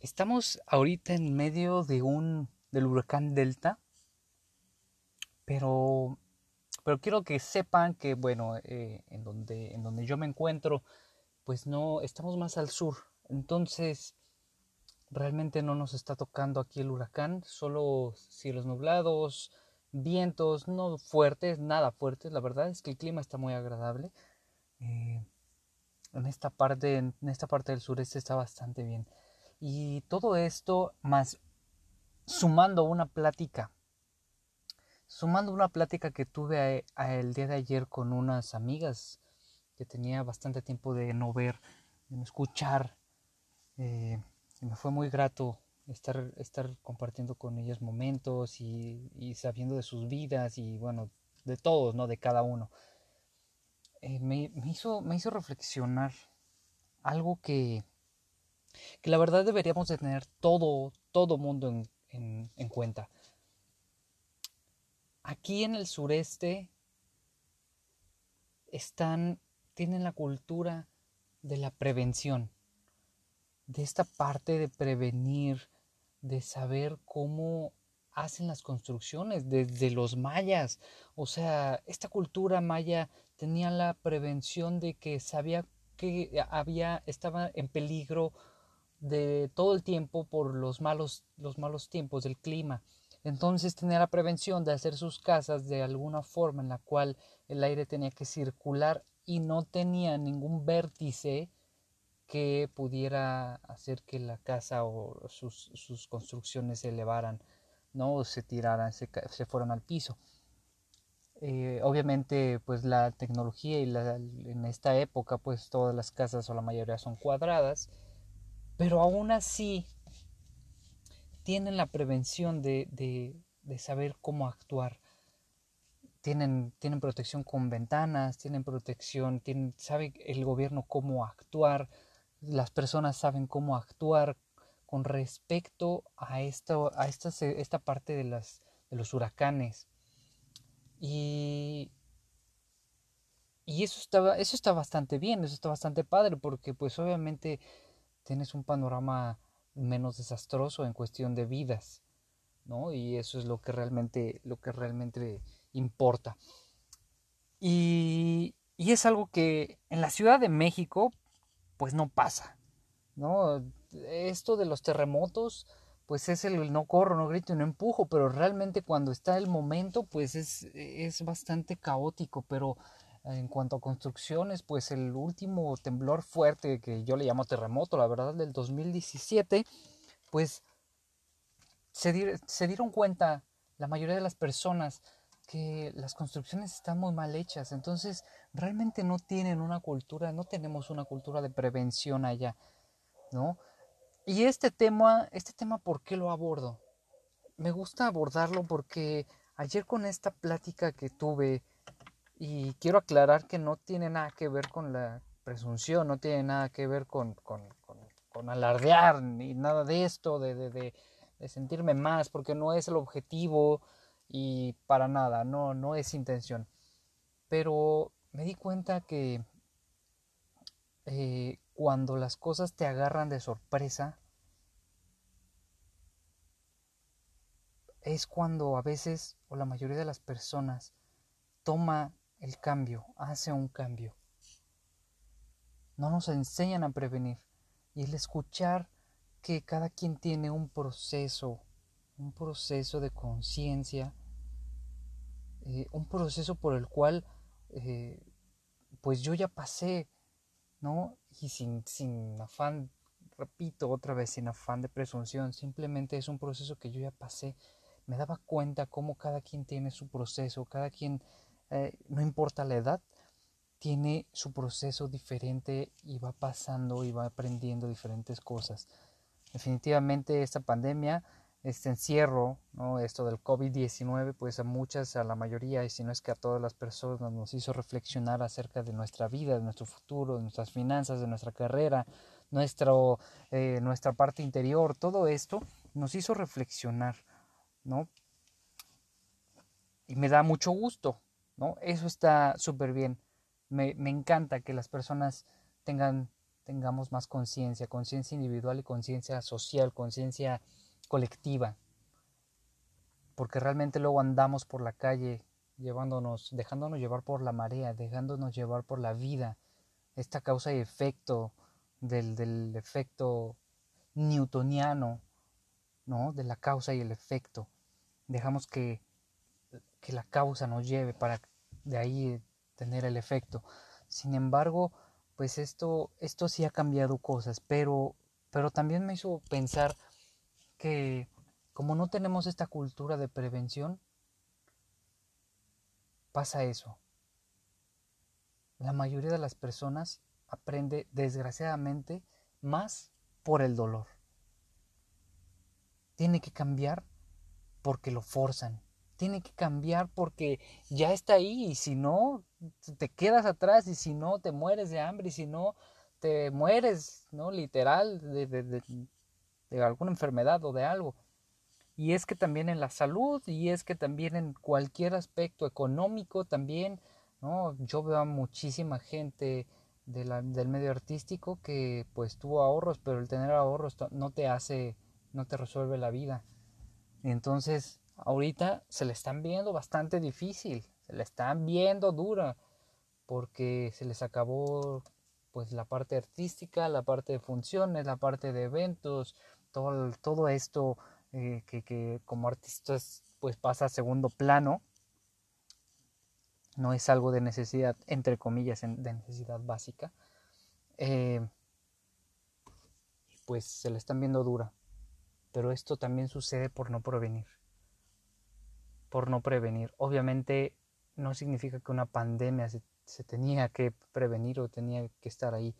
estamos ahorita en medio de un del huracán Delta, pero pero quiero que sepan que bueno eh, en donde en donde yo me encuentro pues no estamos más al sur, entonces realmente no nos está tocando aquí el huracán, solo cielos nublados, vientos no fuertes, nada fuertes, la verdad es que el clima está muy agradable. Eh, en esta parte en esta parte del sureste está bastante bien y todo esto más sumando una plática sumando una plática que tuve el día de ayer con unas amigas que tenía bastante tiempo de no ver de no escuchar eh, y me fue muy grato estar, estar compartiendo con ellas momentos y, sabiendo de sus vidas y bueno de todos no de cada uno. Eh, me, hizo, me hizo reflexionar algo que, que la verdad deberíamos de tener todo, todo mundo en, en cuenta. Aquí en el sureste están, tienen la cultura de la prevención, de esta parte de prevenir, de saber cómo hacen las construcciones desde los mayas. O sea, esta cultura maya tenía la prevención de que sabía que había estaba en peligro de todo el tiempo por los malos los malos tiempos del clima. Entonces tenía la prevención de hacer sus casas de alguna forma en la cual el aire tenía que circular y no tenía ningún vértice que pudiera hacer que la casa o sus, sus construcciones se elevaran, no se tiraran, se, se fueran al piso. Eh, obviamente pues la tecnología y la, en esta época pues todas las casas o la mayoría son cuadradas pero aún así tienen la prevención de, de, saber cómo actuar. Tienen, tienen protección con ventanas tienen protección tienen, sabe el gobierno cómo actuar las personas saben cómo actuar con respecto a a esta, esta parte de las de los huracanes. Y, y eso, estaba, eso está bastante bien, eso está bastante padre, porque pues obviamente tienes un panorama menos desastroso en cuestión de vidas, ¿no? Y eso es lo que realmente, lo que realmente importa. Y, y es algo que en la Ciudad de México, pues no pasa, ¿no? Esto de los terremotos, pues es el no corro, no grito y no empujo, pero realmente cuando está el momento, pues es, es bastante caótico, pero en cuanto a construcciones, pues el último temblor fuerte que yo le llamo terremoto, la verdad, del 2017, pues se, se dieron cuenta la mayoría de las personas que las construcciones están muy mal hechas, entonces realmente no tienen una cultura, no tenemos una cultura de prevención allá, ¿no? Y este tema, este tema, ¿por qué lo abordo? Me gusta abordarlo porque ayer con esta plática que tuve, y quiero aclarar que no tiene nada que ver con la presunción, no tiene nada que ver con, con, con, alardear ni nada de esto, de, de, de, sentirme más, porque no es el objetivo y para nada, no, no es intención. Pero me di cuenta que eh, cuando las cosas te agarran de sorpresa, es cuando a veces, o la mayoría de las personas, toma el cambio, hace un cambio. No nos enseñan a prevenir. Y el escuchar que cada quien tiene un proceso, un proceso de conciencia, eh, un proceso por el cual, eh, pues yo ya pasé ¿no? Y sin, sin afán, repito otra vez, sin afán de presunción, simplemente es un proceso que yo ya pasé. Me daba cuenta cómo cada quien tiene su proceso, cada quien, eh, no importa la edad, tiene su proceso diferente y va pasando y va aprendiendo diferentes cosas. Definitivamente esta pandemia este encierro, ¿no? esto del COVID-19, pues a muchas, a la mayoría, y si no es que a todas las personas nos hizo reflexionar acerca de nuestra vida, de nuestro futuro, de nuestras finanzas, de nuestra carrera, nuestro, eh, nuestra parte interior, todo esto nos hizo reflexionar, ¿no? Y me da mucho gusto, ¿no? Eso está súper bien. Me, me encanta que las personas tengan tengamos más conciencia, conciencia individual y conciencia social, conciencia colectiva. Porque realmente luego andamos por la calle llevándonos, dejándonos llevar por la marea, dejándonos llevar por la vida, esta causa y efecto del, del efecto newtoniano, ¿no? De la causa y el efecto. Dejamos que, que la causa nos lleve para de ahí tener el efecto. Sin embargo, pues esto, esto sí ha cambiado cosas, pero, pero también me hizo pensar que como no tenemos esta cultura de prevención, pasa eso. La mayoría de las personas aprende desgraciadamente más por el dolor. Tiene que cambiar porque lo forzan. Tiene que cambiar porque ya está ahí y si no, te quedas atrás y si no, te mueres de hambre y si no, te mueres, ¿no? Literal, de, de alguna enfermedad o de algo. Y es que también en la salud y es que también en cualquier aspecto económico también, ¿no? Yo veo a muchísima gente del medio artístico que pues tuvo ahorros, pero el tener ahorros no te hace, no te resuelve la vida. Entonces ahorita se le están viendo bastante difícil, se le están viendo dura, porque se les acabó pues la parte artística, la parte de funciones, la parte de eventos, todo, todo esto eh, que, que como artistas pues pasa a segundo plano no es algo de necesidad, entre comillas, de necesidad básica, eh, pues se le están viendo dura. Pero esto también sucede por no prevenir. Por no prevenir. Obviamente no significa que una pandemia se, tenía que prevenir o tenía que estar ahí,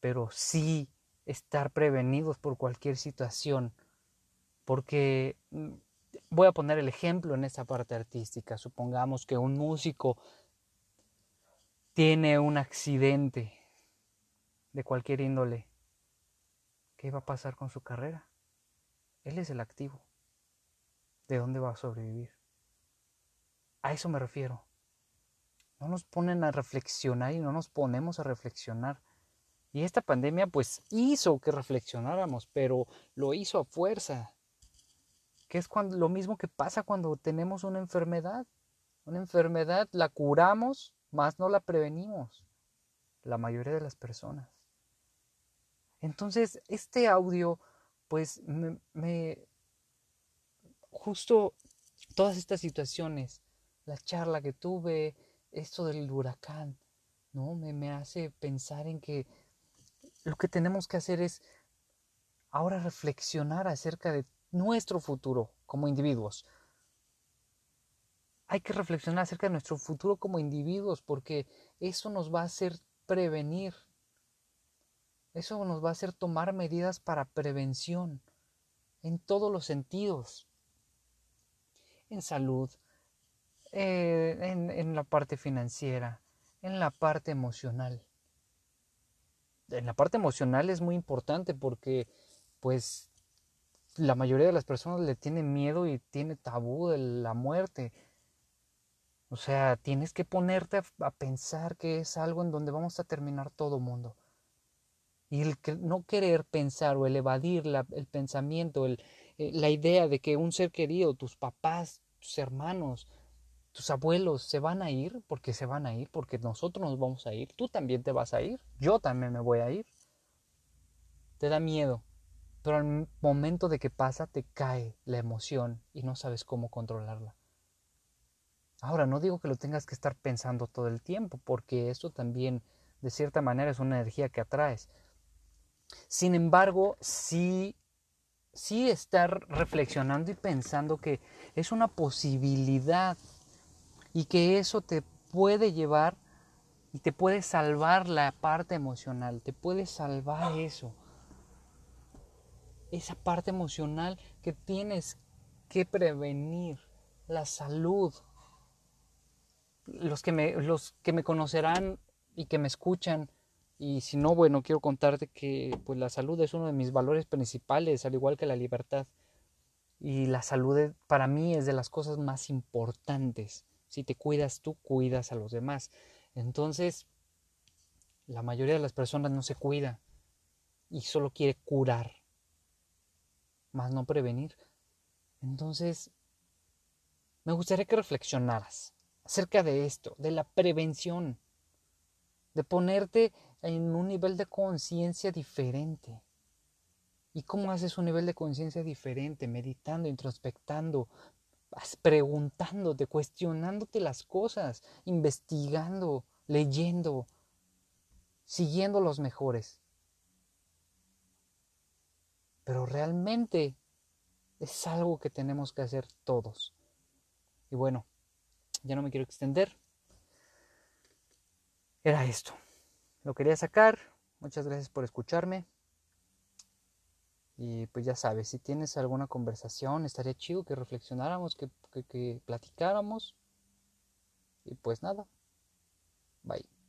pero sí estar prevenidos por cualquier situación. Porque mm, voy a poner el ejemplo en esta parte artística. Supongamos que un músico tiene un accidente de cualquier índole. ¿Qué va a pasar con su carrera? Él es el activo. ¿De dónde va a sobrevivir? A eso me refiero. No nos ponen a reflexionar y no nos ponemos a reflexionar. Y esta pandemia pues hizo que reflexionáramos, pero lo hizo a fuerza que es lo mismo que pasa cuando tenemos una enfermedad. Una enfermedad la curamos, más no la prevenimos. La mayoría de las personas. Entonces, este audio, pues, me, justo todas estas situaciones, la charla que tuve, esto del huracán, ¿no? Me, me hace pensar en que lo que tenemos que hacer es ahora reflexionar acerca de nuestro futuro como individuos. Hay que reflexionar acerca de nuestro futuro como individuos porque eso nos va a hacer prevenir. Eso nos va a hacer tomar medidas para prevención en todos los sentidos. En salud, eh, en, la parte financiera, en la parte emocional. En la parte emocional es muy importante porque pues la mayoría de las personas le tienen miedo y tiene tabú de la muerte. O sea, tienes que ponerte a, pensar que es algo en donde vamos a terminar todo mundo. Y el no querer pensar o el evadir el pensamiento, eh, la idea de que un ser querido, tus papás, tus hermanos, tus abuelos se van a ir, porque se van a ir, porque nosotros nos vamos a ir, tú también te vas a ir, yo también me voy a ir. Te da miedo pero al momento de que pasa te cae la emoción y no sabes cómo controlarla. Ahora, no digo que lo tengas que estar pensando todo el tiempo, porque eso también, de cierta manera, es una energía que atraes. Sin embargo, sí, sí estar reflexionando y pensando que es una posibilidad y que eso te puede llevar y te puede salvar la parte emocional, te puede salvar eso esa parte emocional que tienes que prevenir, la salud. Los que me, los que me conocerán y que me escuchan, y si no, bueno, quiero contarte que pues, la salud es uno de mis valores principales, al igual que la libertad. Y la salud para mí es de las cosas más importantes. Si te cuidas tú, cuidas a los demás. Entonces, la mayoría de las personas no se cuida y solo quiere curar, más no prevenir. Entonces, me gustaría que reflexionaras acerca de esto, de la prevención, de ponerte en un nivel de conciencia diferente. ¿Y cómo haces un nivel de conciencia diferente? Meditando, introspectando, preguntándote, cuestionándote las cosas, investigando, leyendo, siguiendo los mejores. Pero realmente es algo que tenemos que hacer todos. Y bueno, ya no me quiero extender. Era esto. Lo quería sacar. Muchas gracias por escucharme. Y pues ya sabes, si tienes alguna conversación, estaría chido que reflexionáramos, que, que, que platicáramos. Y pues nada. Bye.